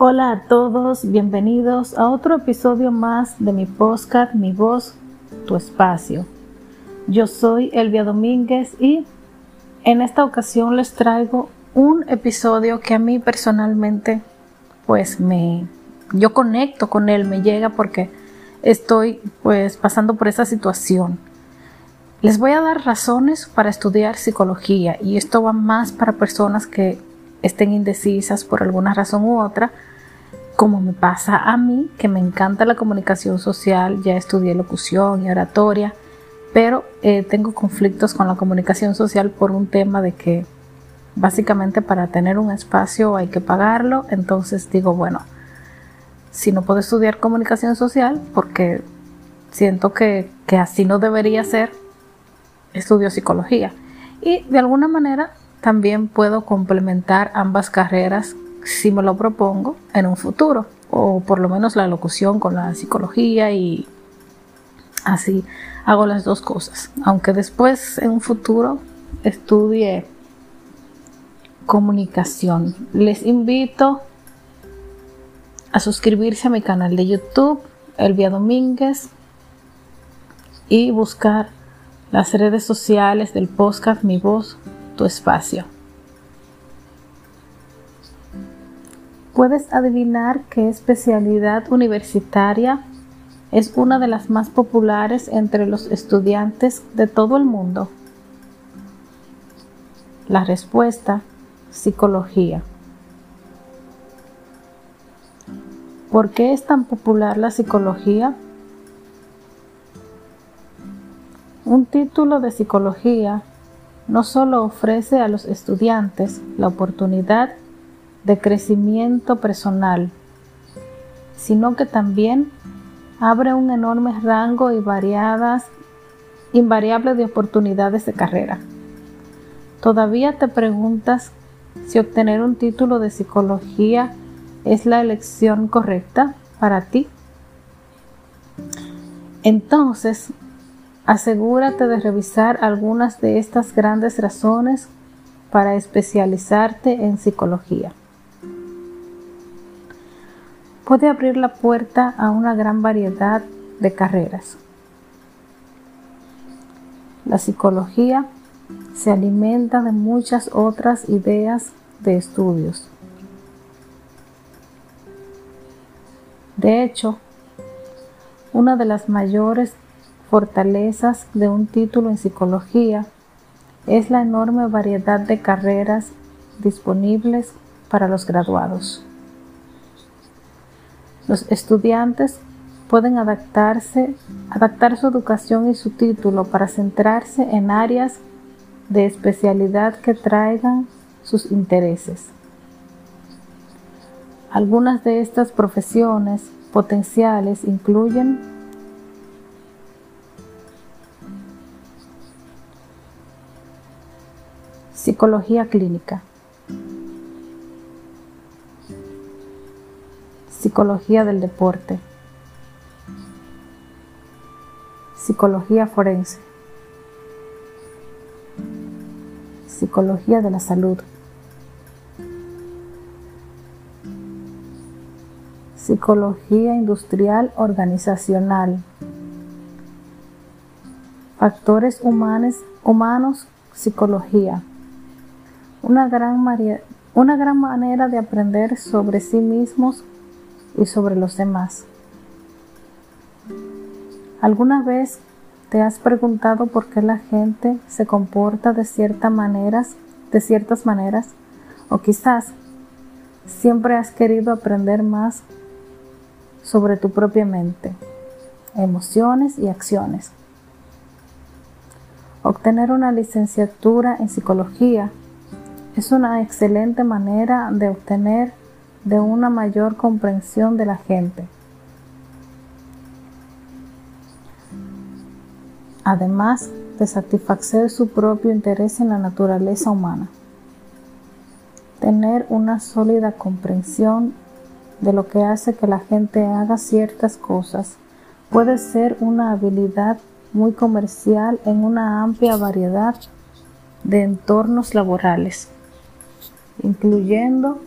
Hola a todos, bienvenidos a otro episodio más de mi podcast Mi voz, tu espacio. Yo soy Elvia Domínguez y en esta ocasión les traigo un episodio que a mí personalmente pues me yo conecto con él, me llega porque estoy pues pasando por esa situación. Les voy a dar razones para estudiar psicología y esto va más para personas que estén indecisas por alguna razón u otra, como me pasa a mí, que me encanta la comunicación social, ya estudié locución y oratoria, pero eh, tengo conflictos con la comunicación social por un tema de que básicamente para tener un espacio hay que pagarlo, entonces digo, bueno, si no puedo estudiar comunicación social, porque siento que, que así no debería ser, estudio psicología. Y de alguna manera también puedo complementar ambas carreras si me lo propongo en un futuro, o por lo menos la locución con la psicología y así hago las dos cosas. Aunque después en un futuro estudie comunicación. Les invito a suscribirse a mi canal de YouTube, Elvia Domínguez, y buscar las redes sociales del podcast Mi Voz, Espacio. ¿Puedes adivinar qué especialidad universitaria es una de las más populares entre los estudiantes de todo el mundo? La respuesta, psicología. ¿Por qué es tan popular la psicología? Un título de psicología no solo ofrece a los estudiantes la oportunidad de crecimiento personal, sino que también abre un enorme rango y variadas, invariable de oportunidades de carrera. Todavía te preguntas si obtener un título de psicología es la elección correcta para ti. Entonces, asegúrate de revisar algunas de estas grandes razones para especializarte en psicología. Puede abrir la puerta a una gran variedad de carreras. La psicología se alimenta de muchas otras ideas de estudios De hecho, una de las mayores fortalezas de un título en psicología es la enorme variedad de carreras disponibles para los graduados. Los estudiantes pueden adaptarse, adaptar su educación y su título para centrarse en áreas de especialidad que traigan sus intereses. Algunas de estas profesiones potenciales incluyen psicología clínica, psicología del deporte, psicología forense, psicología de la salud. Psicología Industrial Organizacional. Factores humanos, humanos Psicología. Una gran, una gran manera de aprender sobre sí mismos y sobre los demás. ¿Alguna vez te has preguntado por qué la gente se comporta de maneras, de ciertas maneras? O quizás siempre has querido aprender más sobre tu propia mente, emociones y acciones. Obtener una licenciatura en psicología es una excelente manera de obtener de una mayor comprensión de la gente. Además de satisfacer su propio interés en la naturaleza humana. Tener una sólida comprensión de lo que hace que la gente haga ciertas cosas puede ser una habilidad muy comercial en una amplia variedad de entornos laborales, incluyendo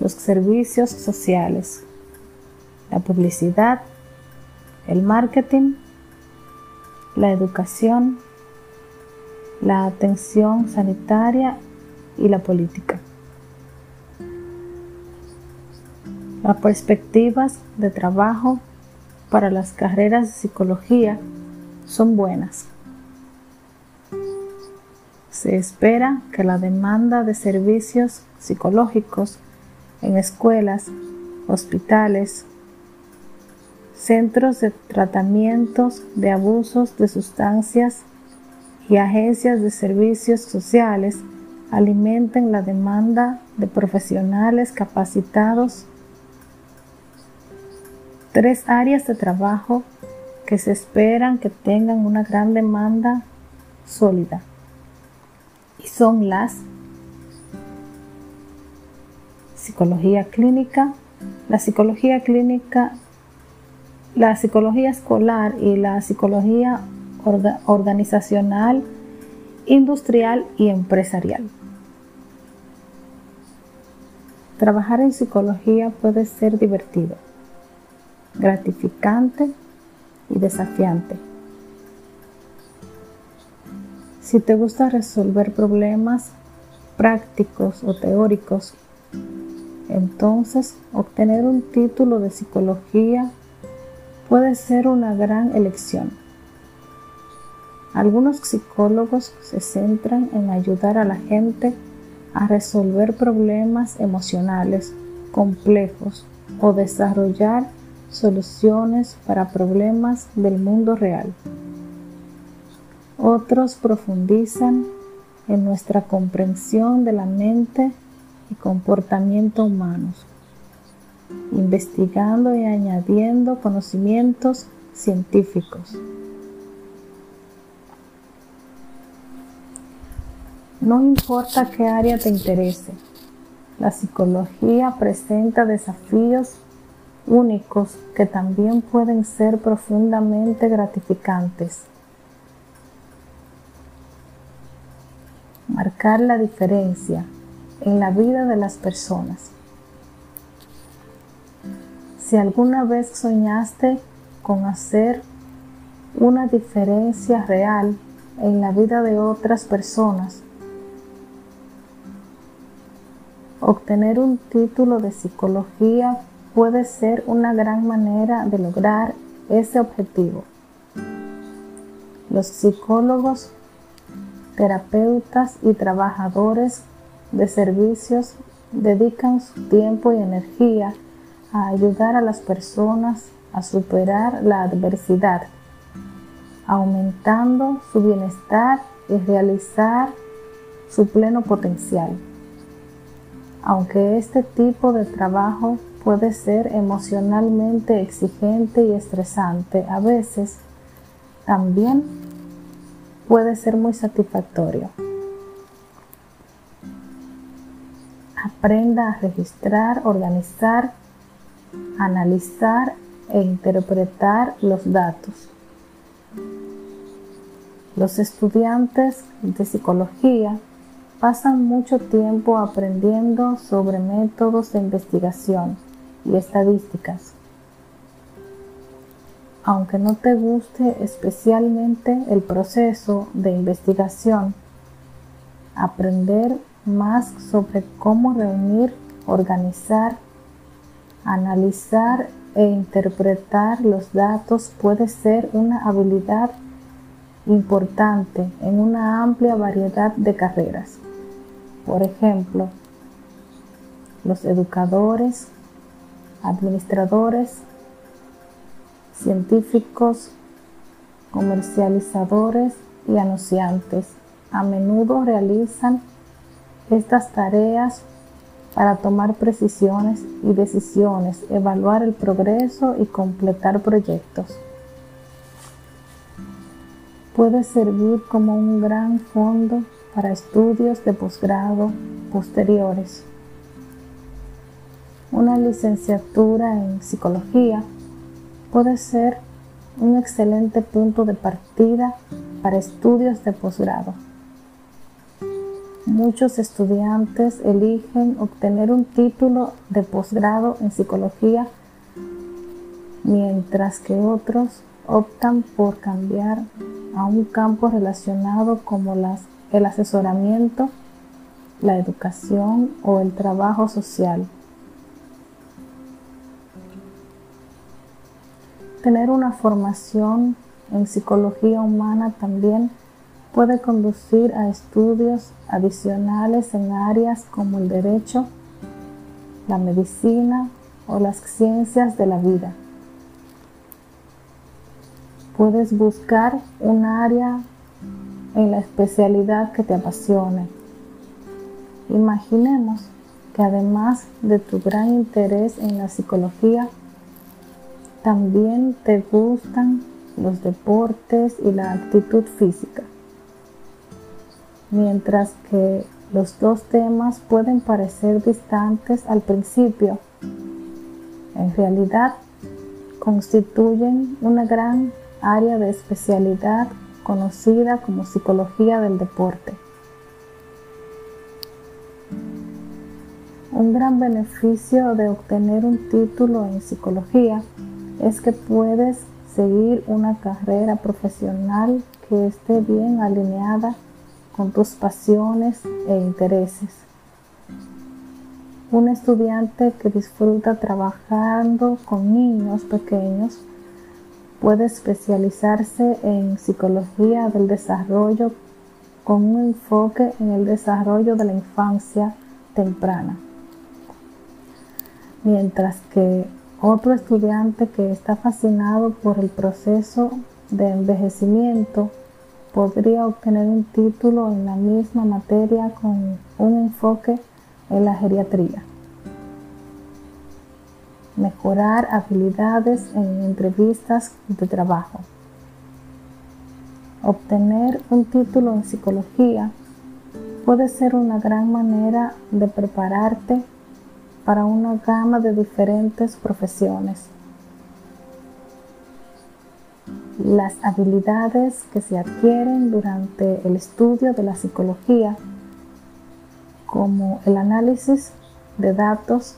los servicios sociales, la publicidad, el marketing, la educación, la atención sanitaria y la política. Las perspectivas de trabajo para las carreras de psicología son buenas. Se espera que la demanda de servicios psicológicos en escuelas, hospitales, centros de tratamientos de abusos de sustancias y agencias de servicios sociales alimenten la demanda de profesionales capacitados. Tres áreas de trabajo que se esperan que tengan una gran demanda sólida son las psicología clínica, la psicología clínica, la psicología escolar y la psicología organizacional, industrial y empresarial. Trabajar en psicología puede ser divertido, gratificante y desafiante. Si te gusta resolver problemas prácticos o teóricos, entonces obtener un título de psicología puede ser una gran elección. Algunos psicólogos se centran en ayudar a la gente a resolver problemas emocionales complejos o desarrollar soluciones para problemas del mundo real. Otros profundizan en nuestra comprensión de la mente y comportamiento humanos, investigando y añadiendo conocimientos científicos. No importa qué área te interese, la psicología presenta desafíos únicos que también pueden ser profundamente gratificantes. Marcar la diferencia en la vida de las personas. Si alguna vez soñaste con hacer una diferencia real en la vida de otras personas, Obtener un título de psicología puede ser una gran manera de lograr ese objetivo. Los psicólogos, terapeutas y trabajadores de servicios dedican su tiempo y energía a ayudar a las personas a superar la adversidad, aumentando su bienestar y realizar su pleno potencial. Aunque este tipo de trabajo puede ser emocionalmente exigente y estresante, a veces también puede ser muy satisfactorio. Aprenda a registrar, organizar, analizar e interpretar los datos. Los estudiantes de psicología pasan mucho tiempo aprendiendo sobre métodos de investigación y estadísticas. Aunque no te guste especialmente el proceso de investigación, aprender más sobre cómo reunir, organizar, analizar e interpretar los datos puede ser una habilidad importante en una amplia variedad de carreras. Por ejemplo, los educadores, administradores, científicos, comercializadores y anunciantes a menudo realizan estas tareas para tomar precisiones y decisiones, evaluar el progreso y completar proyectos. Puede servir como un gran fondo para estudios de posgrado posteriores. Una licenciatura en psicología puede ser un excelente punto de partida para estudios de posgrado. muchos estudiantes eligen obtener un título de posgrado en psicología, mientras que otros optan por cambiar a un campo relacionado como el asesoramiento, la educación o el trabajo social. Tener una formación en psicología humana también puede conducir a estudios adicionales en áreas como el derecho, la medicina o las ciencias de la vida. Puedes buscar un área en la especialidad que te apasione. Imaginemos que además de tu gran interés en la psicología, también te gustan los deportes y la actitud física. Mientras que los dos temas pueden parecer distantes al principio, en realidad constituyen una gran área de especialidad conocida como psicología del deporte. Un gran beneficio de obtener un título en psicología es que puedes seguir una carrera profesional que esté bien alineada con tus pasiones e intereses. Un estudiante que disfruta trabajando con niños pequeños puede especializarse en psicología del desarrollo con un enfoque en el desarrollo de la infancia temprana. Mientras que otro estudiante que está fascinado por el proceso de envejecimiento podría obtener un título en la misma materia con un enfoque en la geriatría. Mejorar habilidades en entrevistas de trabajo. Obtener un título en psicología puede ser una gran manera de prepararte para una gama de diferentes profesiones. Las habilidades que se adquieren durante el estudio de la psicología, como el análisis de datos,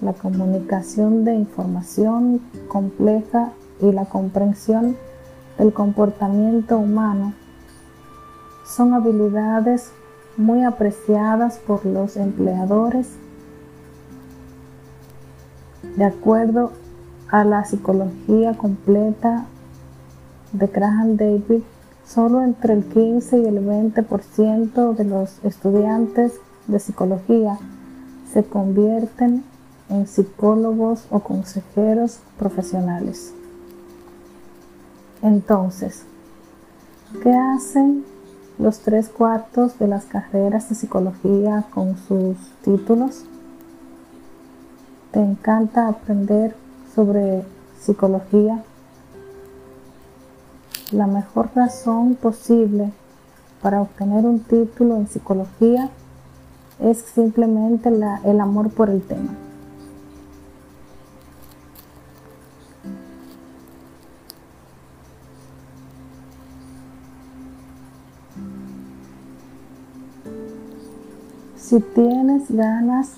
la comunicación de información compleja y la comprensión del comportamiento humano, son habilidades muy apreciadas por los empleadores de acuerdo a la psicología completa de Graham David, solo entre el 15 y el 20% de los estudiantes de psicología se convierten en psicólogos o consejeros profesionales. Entonces, ¿qué hacen los tres cuartos de las carreras de psicología con sus títulos? Te encanta aprender sobre psicología, la mejor razón posible para obtener un título en psicología es simplemente el amor por el tema. Si tienes ganas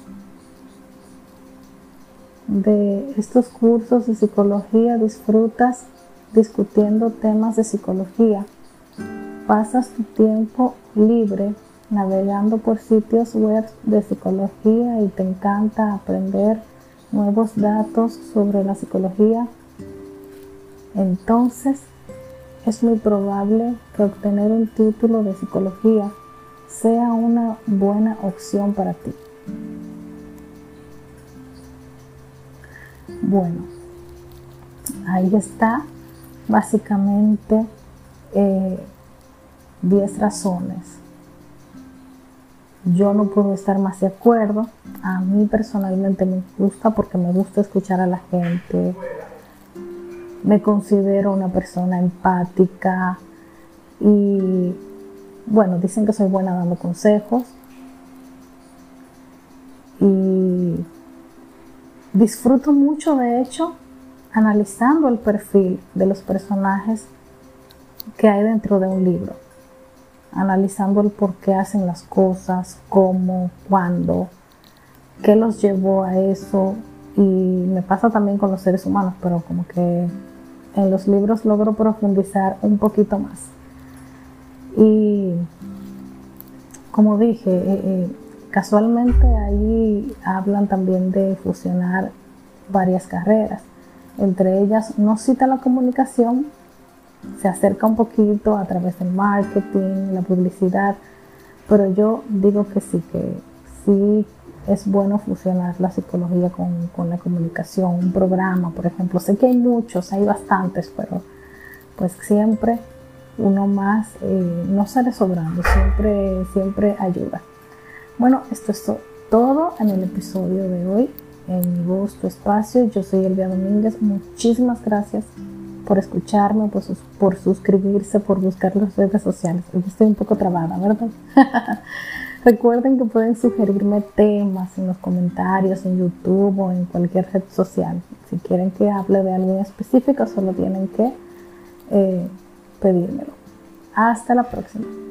de estos cursos de psicología disfrutas discutiendo temas de psicología. Pasas tu tiempo libre navegando por sitios web de psicología y te encanta aprender nuevos datos sobre la psicología. Entonces es muy probable que obtener un título de psicología sea una buena opción para ti. Bueno, ahí está básicamente 10 eh, razones. Yo no puedo estar más de acuerdo. A mí personalmente me gusta porque me gusta escuchar a la gente. Me considero una persona empática y bueno, dicen que soy buena dando consejos. Y Disfruto mucho, de hecho, analizando el perfil de los personajes que hay dentro de un libro. analizando el por qué hacen las cosas, cómo, cuándo, qué los llevó a eso. Y me pasa también con los seres humanos, pero como que en los libros logro profundizar un poquito más. Y como dije, eh, eh, casualmente ahí hablan también de fusionar varias carreras. Entre ellas no cita la comunicación, se acerca un poquito a través del marketing, la publicidad, pero yo digo que sí, que sí es bueno fusionar la psicología con, la comunicación, un programa, por ejemplo. Sé que hay muchos, hay bastantes, pero pues siempre uno más eh, no sale sobrando, siempre, siempre ayuda. Bueno, esto es todo en el episodio de hoy, en mi voz, espacio. Yo soy Elvia Domínguez. Muchísimas gracias por escucharme, por, suscribirse, por buscar las redes sociales. Estoy un poco trabada, ¿verdad? Recuerden que pueden sugerirme temas en los comentarios, en YouTube o en cualquier red social. Si quieren que hable de algo específico, solo tienen que eh, pedírmelo. Hasta la próxima.